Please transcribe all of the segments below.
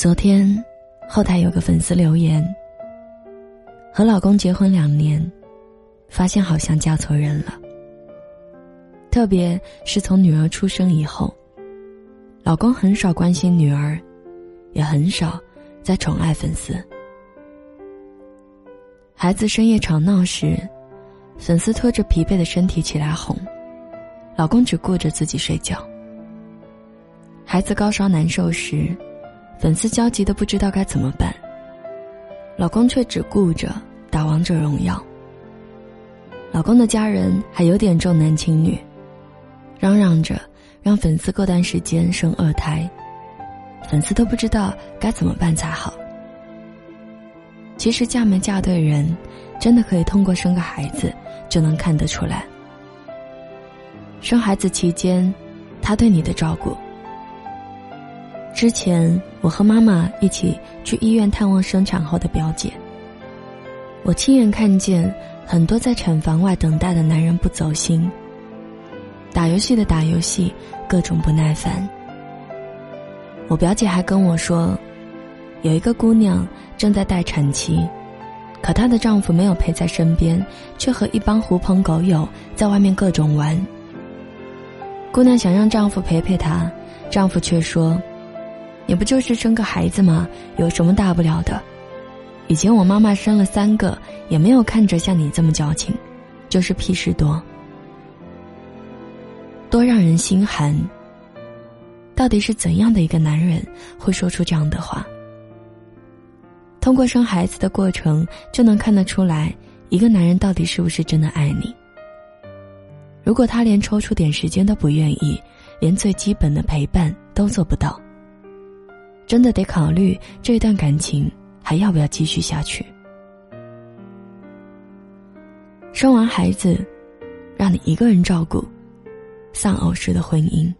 昨天，后台有个粉丝留言：和老公结婚两年，发现好像嫁错人了。特别是从女儿出生以后，老公很少关心女儿，也很少再宠爱粉丝。孩子深夜吵闹时，粉丝拖着疲惫的身体起来哄，老公只顾着自己睡觉。孩子高烧难受时。粉丝焦急的不知道该怎么办，老公却只顾着打王者荣耀。老公的家人还有点重男轻女，嚷嚷着让粉丝过段时间生二胎，粉丝都不知道该怎么办才好。其实嫁没嫁对人，真的可以通过生个孩子就能看得出来。生孩子期间，他对你的照顾。之前我和妈妈一起去医院探望生产后的表姐。我亲眼看见很多在产房外等待的男人不走心，打游戏的打游戏，各种不耐烦。我表姐还跟我说，有一个姑娘正在待产期，可她的丈夫没有陪在身边，却和一帮狐朋狗友在外面各种玩。姑娘想让丈夫陪陪她，丈夫却说。你不就是生个孩子吗，有什么大不了的？以前我妈妈生了三个，也没有看着像你这么矫情，就是屁事多，多让人心寒。到底是怎样的一个男人会说出这样的话？通过生孩子的过程就能看得出来，一个男人到底是不是真的爱你。如果他连抽出点时间都不愿意，连最基本的陪伴都做不到。真的得考虑这段感情还要不要继续下去。生完孩子，让你一个人照顾，丧偶式的婚姻。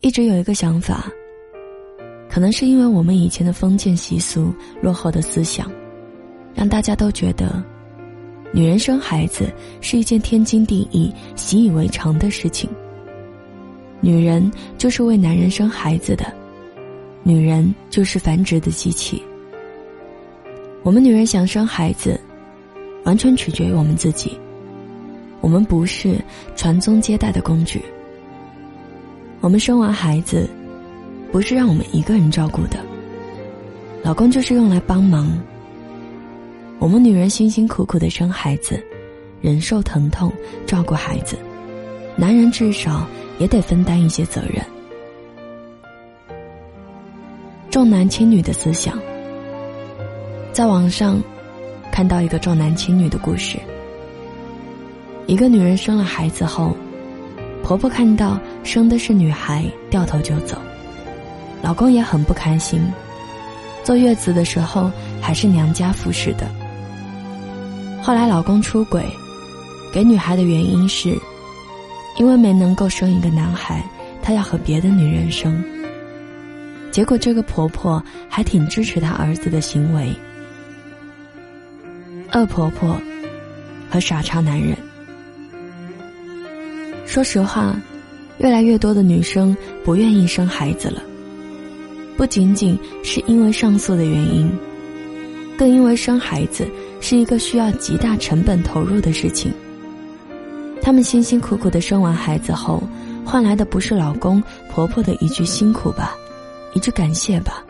一直有一个想法，可能是因为我们以前的封建习俗、落后的思想，让大家都觉得，女人生孩子是一件天经地义、习以为常的事情。女人就是为男人生孩子的。女人就是繁殖的机器。我们女人想生孩子，完全取决于我们自己。我们不是传宗接代的工具。我们生完孩子，不是让我们一个人照顾的。老公就是用来帮忙。我们女人辛辛苦苦的生孩子，忍受疼痛，照顾孩子，男人至少也得分担一些责任。重男轻女的思想，在网上看到一个重男轻女的故事。一个女人生了孩子后，婆婆看到生的是女孩，掉头就走，老公也很不开心。坐月子的时候还是娘家服侍的。后来老公出轨，给女孩的原因是，因为没能够生一个男孩，他要和别的女人生。结果，这个婆婆还挺支持她儿子的行为。恶婆婆和傻叉男人。说实话，越来越多的女生不愿意生孩子了，不仅仅是因为上诉的原因，更因为生孩子是一个需要极大成本投入的事情。她们辛辛苦苦的生完孩子后，换来的不是老公婆婆的一句辛苦吧？一句感谢吧，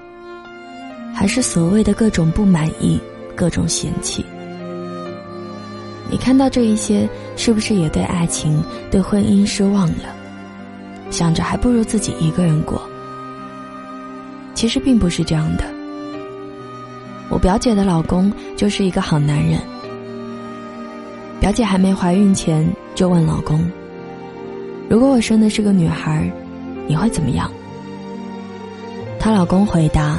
还是所谓的各种不满意、各种嫌弃？你看到这一些，是不是也对爱情、对婚姻失望了？想着还不如自己一个人过。其实并不是这样的。我表姐的老公就是一个好男人。表姐还没怀孕前就问老公：“如果我生的是个女孩，你会怎么样？”她老公回答：“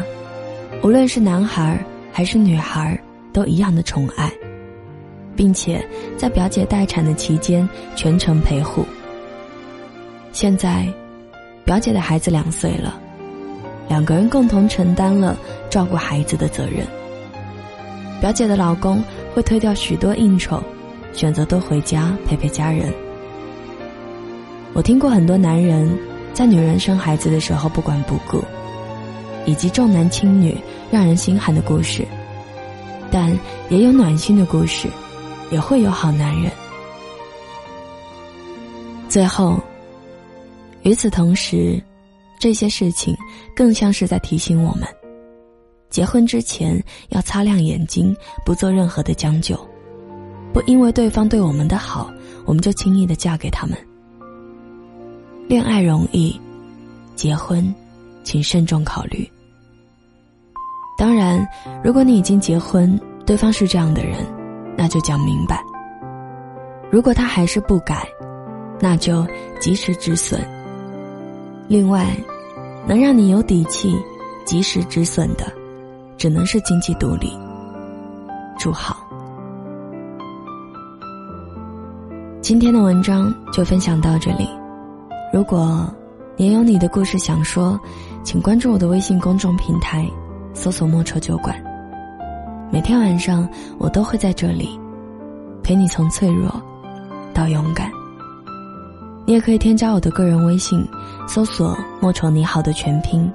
无论是男孩还是女孩，都一样的宠爱，并且在表姐待产的期间全程陪护。现在，表姐的孩子两岁了，两个人共同承担了照顾孩子的责任。表姐的老公会推掉许多应酬，选择多回家陪陪家人。我听过很多男人在女人生孩子的时候不管不顾。”以及重男轻女、让人心寒的故事，但也有暖心的故事，也会有好男人。最后，与此同时，这些事情更像是在提醒我们：结婚之前要擦亮眼睛，不做任何的将就，不因为对方对我们的好，我们就轻易的嫁给他们。恋爱容易，结婚。请慎重考虑。当然，如果你已经结婚，对方是这样的人，那就讲明白。如果他还是不改，那就及时止损。另外，能让你有底气及时止损的，只能是经济独立。祝好。今天的文章就分享到这里。如果也有你的故事想说。请关注我的微信公众平台，搜索“莫愁酒馆”。每天晚上，我都会在这里，陪你从脆弱到勇敢。你也可以添加我的个人微信，搜索“莫愁你好”的全拼，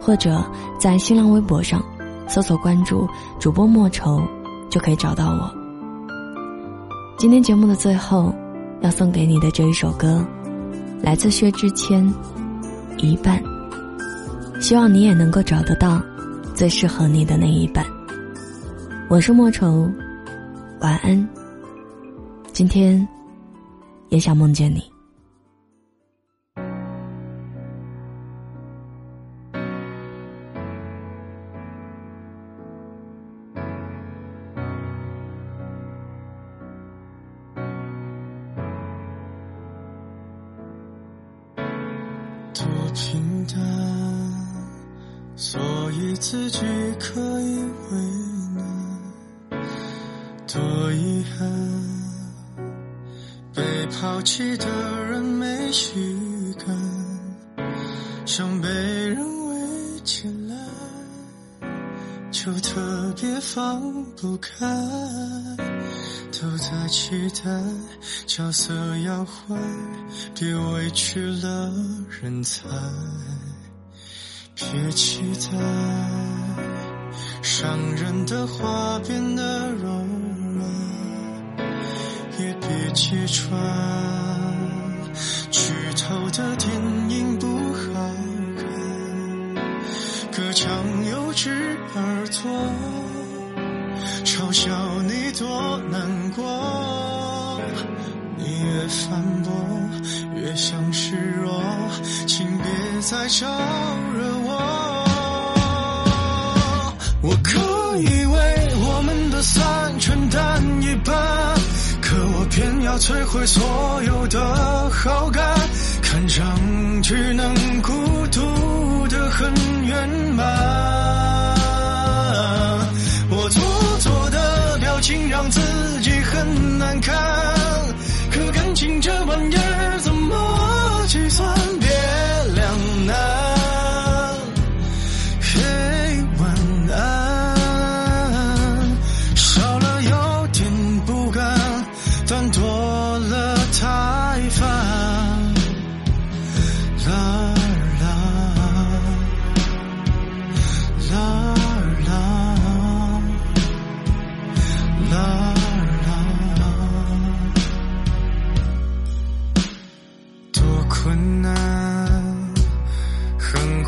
或者在新浪微博上搜索关注主播莫愁，就可以找到我。今天节目的最后，要送给你的这一首歌，来自薛之谦，《一半》。希望你也能够找得到最适合你的那一半。我是莫愁，晚安。今天也想梦见你。平淡。所以自己可以为难，多遗憾，被抛弃的人没须感，想被人围起来，就特别放不开，都在期待角色要换，别委屈了人才。别期待伤人的话变得柔软，也别揭穿剧透的电影不好看。隔墙有只耳朵嘲笑多难过，你越反驳越像示弱，请别再招惹。我我可以为我们的散承担一半，可我偏要摧毁所有的好感，看上去能很难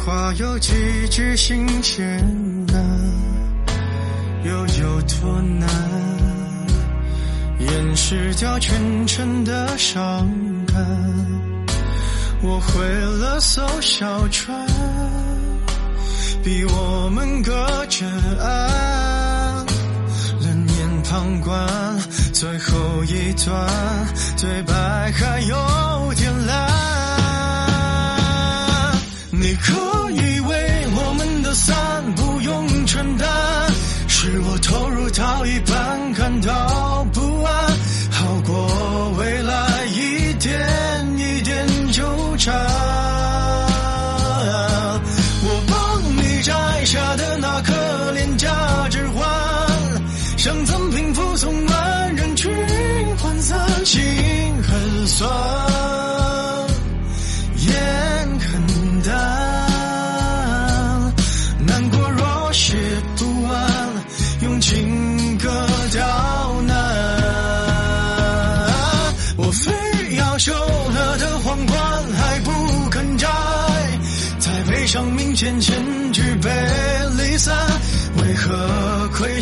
话有几句新鲜啊，又有多难？掩饰掉全城的伤感。我毁了艘小船，逼我们隔着岸，冷眼旁观。最后一段对白还有点烂，你哭以为我们的。散不用承担，是我投入到一半感到不安，好过未来一点一点纠缠。我帮你摘下的那颗廉价指环，想赠平附送万人群涣散，心很酸。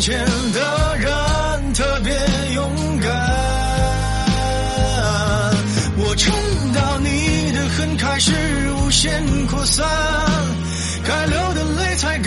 前的人特别勇敢？我撑到你的恨开始无限扩散，该流的泪才